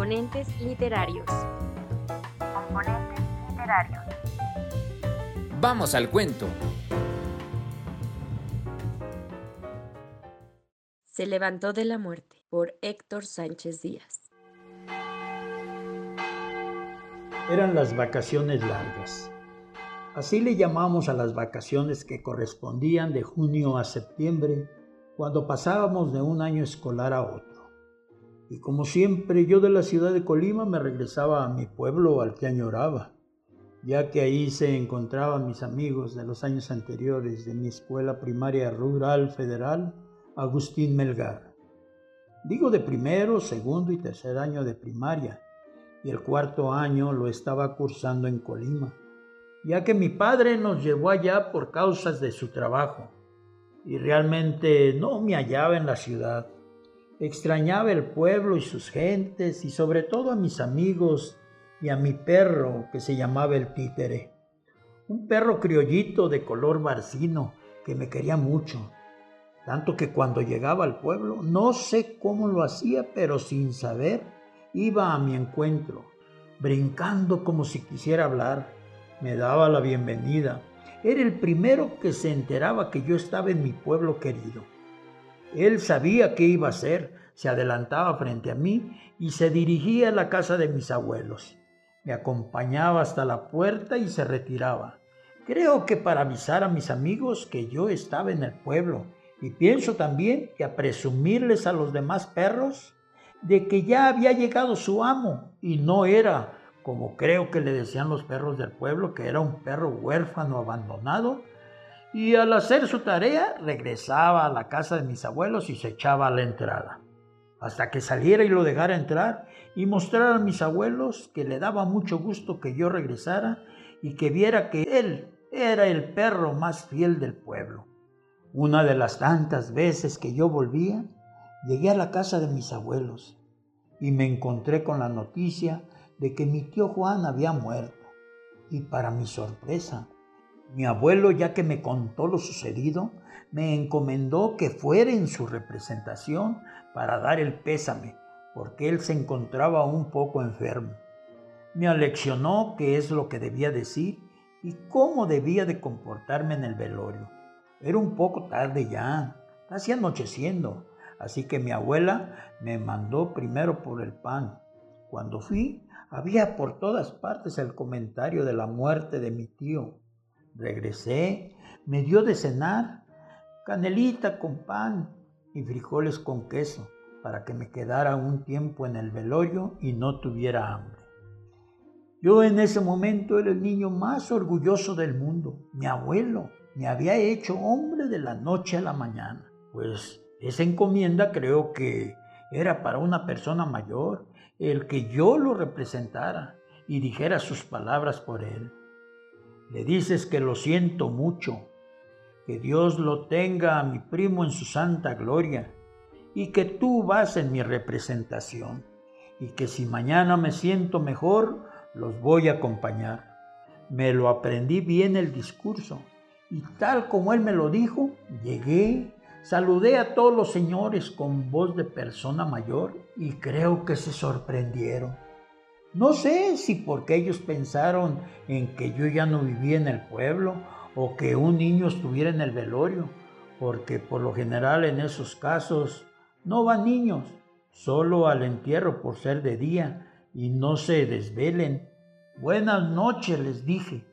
Componentes literarios. Componentes literarios. Vamos al cuento. Se levantó de la muerte por Héctor Sánchez Díaz. Eran las vacaciones largas. Así le llamamos a las vacaciones que correspondían de junio a septiembre, cuando pasábamos de un año escolar a otro. Y como siempre, yo de la ciudad de Colima me regresaba a mi pueblo al que añoraba, ya que ahí se encontraban mis amigos de los años anteriores de mi escuela primaria rural federal, Agustín Melgar. Digo de primero, segundo y tercer año de primaria, y el cuarto año lo estaba cursando en Colima, ya que mi padre nos llevó allá por causas de su trabajo, y realmente no me hallaba en la ciudad Extrañaba el pueblo y sus gentes y sobre todo a mis amigos y a mi perro que se llamaba el títere. Un perro criollito de color barcino que me quería mucho. Tanto que cuando llegaba al pueblo, no sé cómo lo hacía, pero sin saber, iba a mi encuentro, brincando como si quisiera hablar. Me daba la bienvenida. Era el primero que se enteraba que yo estaba en mi pueblo querido. Él sabía qué iba a hacer, se adelantaba frente a mí y se dirigía a la casa de mis abuelos. Me acompañaba hasta la puerta y se retiraba. Creo que para avisar a mis amigos que yo estaba en el pueblo y pienso también que a presumirles a los demás perros de que ya había llegado su amo y no era, como creo que le decían los perros del pueblo, que era un perro huérfano abandonado, y al hacer su tarea regresaba a la casa de mis abuelos y se echaba a la entrada, hasta que saliera y lo dejara entrar y mostrara a mis abuelos que le daba mucho gusto que yo regresara y que viera que él era el perro más fiel del pueblo. Una de las tantas veces que yo volvía, llegué a la casa de mis abuelos y me encontré con la noticia de que mi tío Juan había muerto. Y para mi sorpresa, mi abuelo, ya que me contó lo sucedido, me encomendó que fuera en su representación para dar el pésame, porque él se encontraba un poco enfermo. Me aleccionó qué es lo que debía decir y cómo debía de comportarme en el velorio. Era un poco tarde ya, casi anocheciendo, así que mi abuela me mandó primero por el pan. Cuando fui, había por todas partes el comentario de la muerte de mi tío. Regresé, me dio de cenar canelita con pan y frijoles con queso para que me quedara un tiempo en el velorio y no tuviera hambre. Yo en ese momento era el niño más orgulloso del mundo. Mi abuelo me había hecho hombre de la noche a la mañana. Pues esa encomienda creo que era para una persona mayor, el que yo lo representara y dijera sus palabras por él. Le dices que lo siento mucho, que Dios lo tenga a mi primo en su santa gloria y que tú vas en mi representación y que si mañana me siento mejor, los voy a acompañar. Me lo aprendí bien el discurso y tal como él me lo dijo, llegué, saludé a todos los señores con voz de persona mayor y creo que se sorprendieron. No sé si porque ellos pensaron en que yo ya no vivía en el pueblo o que un niño estuviera en el velorio, porque por lo general en esos casos no van niños, solo al entierro por ser de día y no se desvelen. Buenas noches les dije,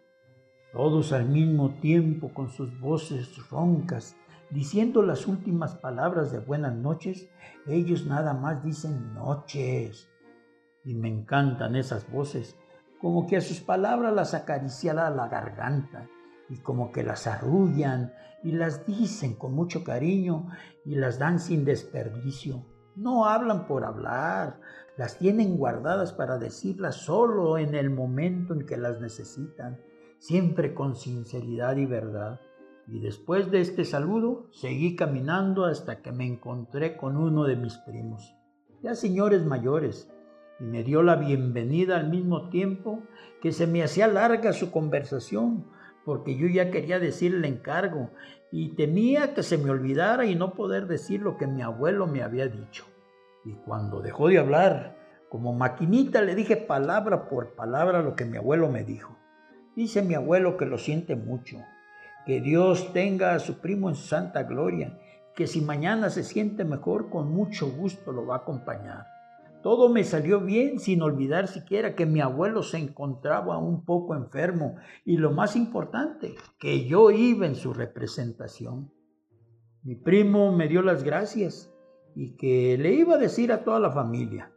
todos al mismo tiempo con sus voces roncas, diciendo las últimas palabras de buenas noches, ellos nada más dicen noches y me encantan esas voces, como que a sus palabras las acariciara la garganta y como que las arrullan y las dicen con mucho cariño y las dan sin desperdicio. No hablan por hablar, las tienen guardadas para decirlas solo en el momento en que las necesitan, siempre con sinceridad y verdad. Y después de este saludo, seguí caminando hasta que me encontré con uno de mis primos, ya señores mayores, y me dio la bienvenida al mismo tiempo que se me hacía larga su conversación, porque yo ya quería decir el encargo y temía que se me olvidara y no poder decir lo que mi abuelo me había dicho. Y cuando dejó de hablar, Como maquinita le dije palabra por palabra lo que mi abuelo me dijo. Dice mi abuelo que lo siente mucho, que Dios tenga a su primo en santa gloria, que si mañana se siente mejor, con mucho gusto lo va a acompañar. Todo me salió bien sin olvidar siquiera que mi abuelo se encontraba un poco enfermo. Y lo más importante, que yo iba en su representación. Mi primo me dio las gracias y que le iba a decir a toda la familia.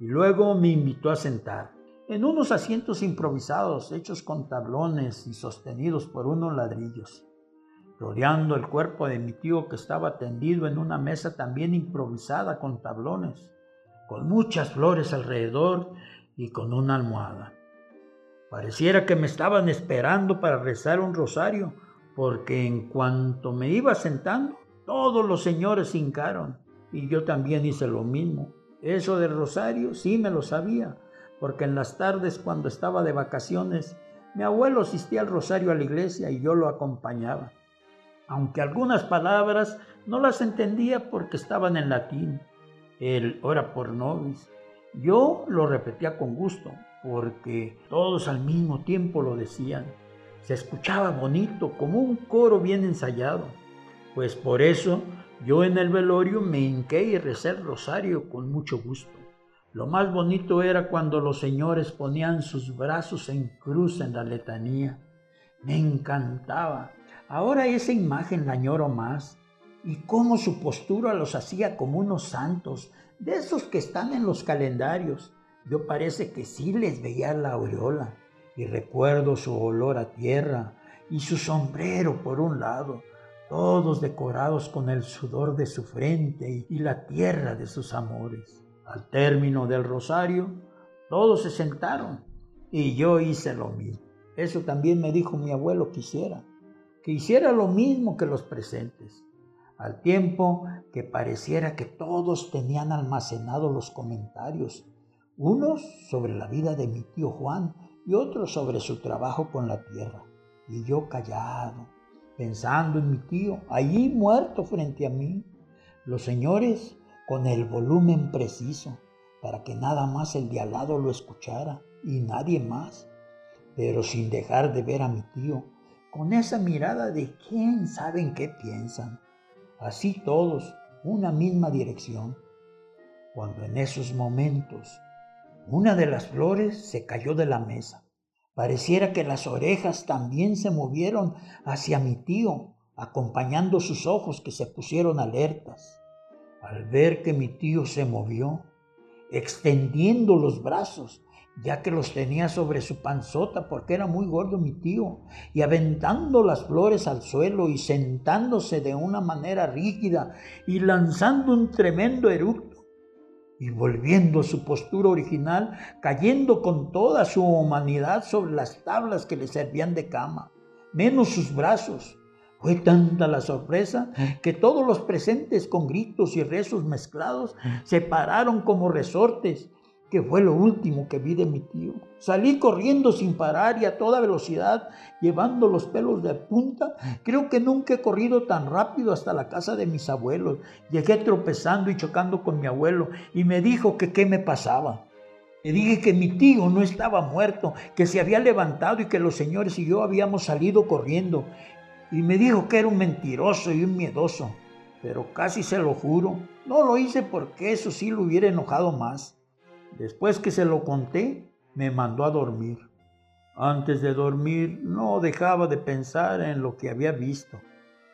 Y luego me invitó a sentar en unos asientos improvisados hechos con tablones y sostenidos por unos ladrillos, rodeando el cuerpo de mi tío que estaba tendido en una mesa también improvisada con tablones, con muchas flores alrededor y con una almohada. Pareciera que me estaban esperando para rezar un rosario, porque en cuanto me iba sentando, todos los señores hincaron y yo también hice lo mismo. Eso del rosario sí me lo sabía, porque en las tardes cuando estaba de vacaciones, mi abuelo asistía al rosario a la iglesia y yo lo acompañaba. Aunque algunas palabras no las entendía porque estaban en latín, el ora por nobis, yo lo repetía con gusto porque todos al mismo tiempo lo decían. Se escuchaba bonito, como un coro bien ensayado. Pues por eso yo en el velorio me hinqué y recé el rosario con mucho gusto. Lo más bonito era cuando los señores ponían sus brazos en cruz en la letanía. Me encantaba. Ahora esa imagen la más. Y cómo su postura los hacía como unos santos, de esos que están en los calendarios. Yo parece que sí les veía la aureola. Y recuerdo su olor a tierra y su sombrero por un lado, todos decorados con el sudor de su frente y la tierra de sus amores. Al término del rosario, todos se sentaron y yo hice lo mismo. Eso también me dijo mi abuelo que hiciera, que hiciera lo mismo que los presentes, al tiempo que pareciera que todos tenían almacenados los comentarios, unos sobre la vida de mi tío Juan y otros sobre su trabajo con la tierra, y yo callado, pensando en mi tío, allí muerto frente a mí. Los señores con el volumen preciso para que nada más el de al lado lo escuchara y nadie más, pero sin dejar de ver a mi tío, con esa mirada de quién saben qué piensan. Así todos, una misma dirección. Cuando en esos momentos una de las flores se cayó de la mesa. Pareciera que las orejas también se movieron hacia mi tío, acompañando sus ojos que se pusieron alertas. Al ver que mi tío se movió, extendiendo los brazos, ya que los tenía sobre su panzota porque era muy gordo mi tío, y aventando las flores al suelo y sentándose de una manera rígida y lanzando un tremendo eructo, y volviendo a su postura original, cayendo con toda su humanidad sobre las tablas que le servían de cama, menos sus brazos, fue tanta la sorpresa que todos los presentes con gritos y rezos mezclados se pararon como resortes, que fue lo último que vi de mi tío. Salí corriendo sin parar y a toda velocidad, llevando los pelos de punta. Creo que nunca he corrido tan rápido hasta la casa de mis abuelos. Llegué tropezando y chocando con mi abuelo y me dijo que qué me pasaba. Le dije que mi tío no estaba muerto, que se había levantado y que los señores y yo habíamos salido corriendo y me dijo que era un mentiroso y un miedoso, pero casi se lo juro, no lo hice porque eso sí lo hubiera enojado más. Después que se lo conté, me mandó a dormir. Antes de dormir no dejaba de pensar en lo que había visto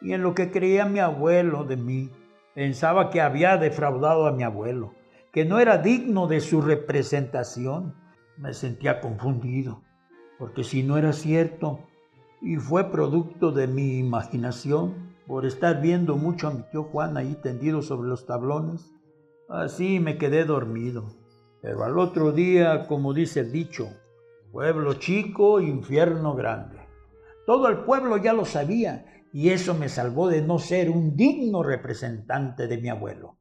y en lo que creía mi abuelo de mí. Pensaba que había defraudado a mi abuelo, que no era digno de su representación. Me sentía confundido, porque si no era cierto, y fue producto de mi imaginación por estar viendo mucho a mi tío Juan ahí tendido sobre los tablones. Así me quedé dormido. Pero al otro día, como dice el dicho, pueblo chico, infierno grande. Todo el pueblo ya lo sabía y eso me salvó de no ser un digno representante de mi abuelo.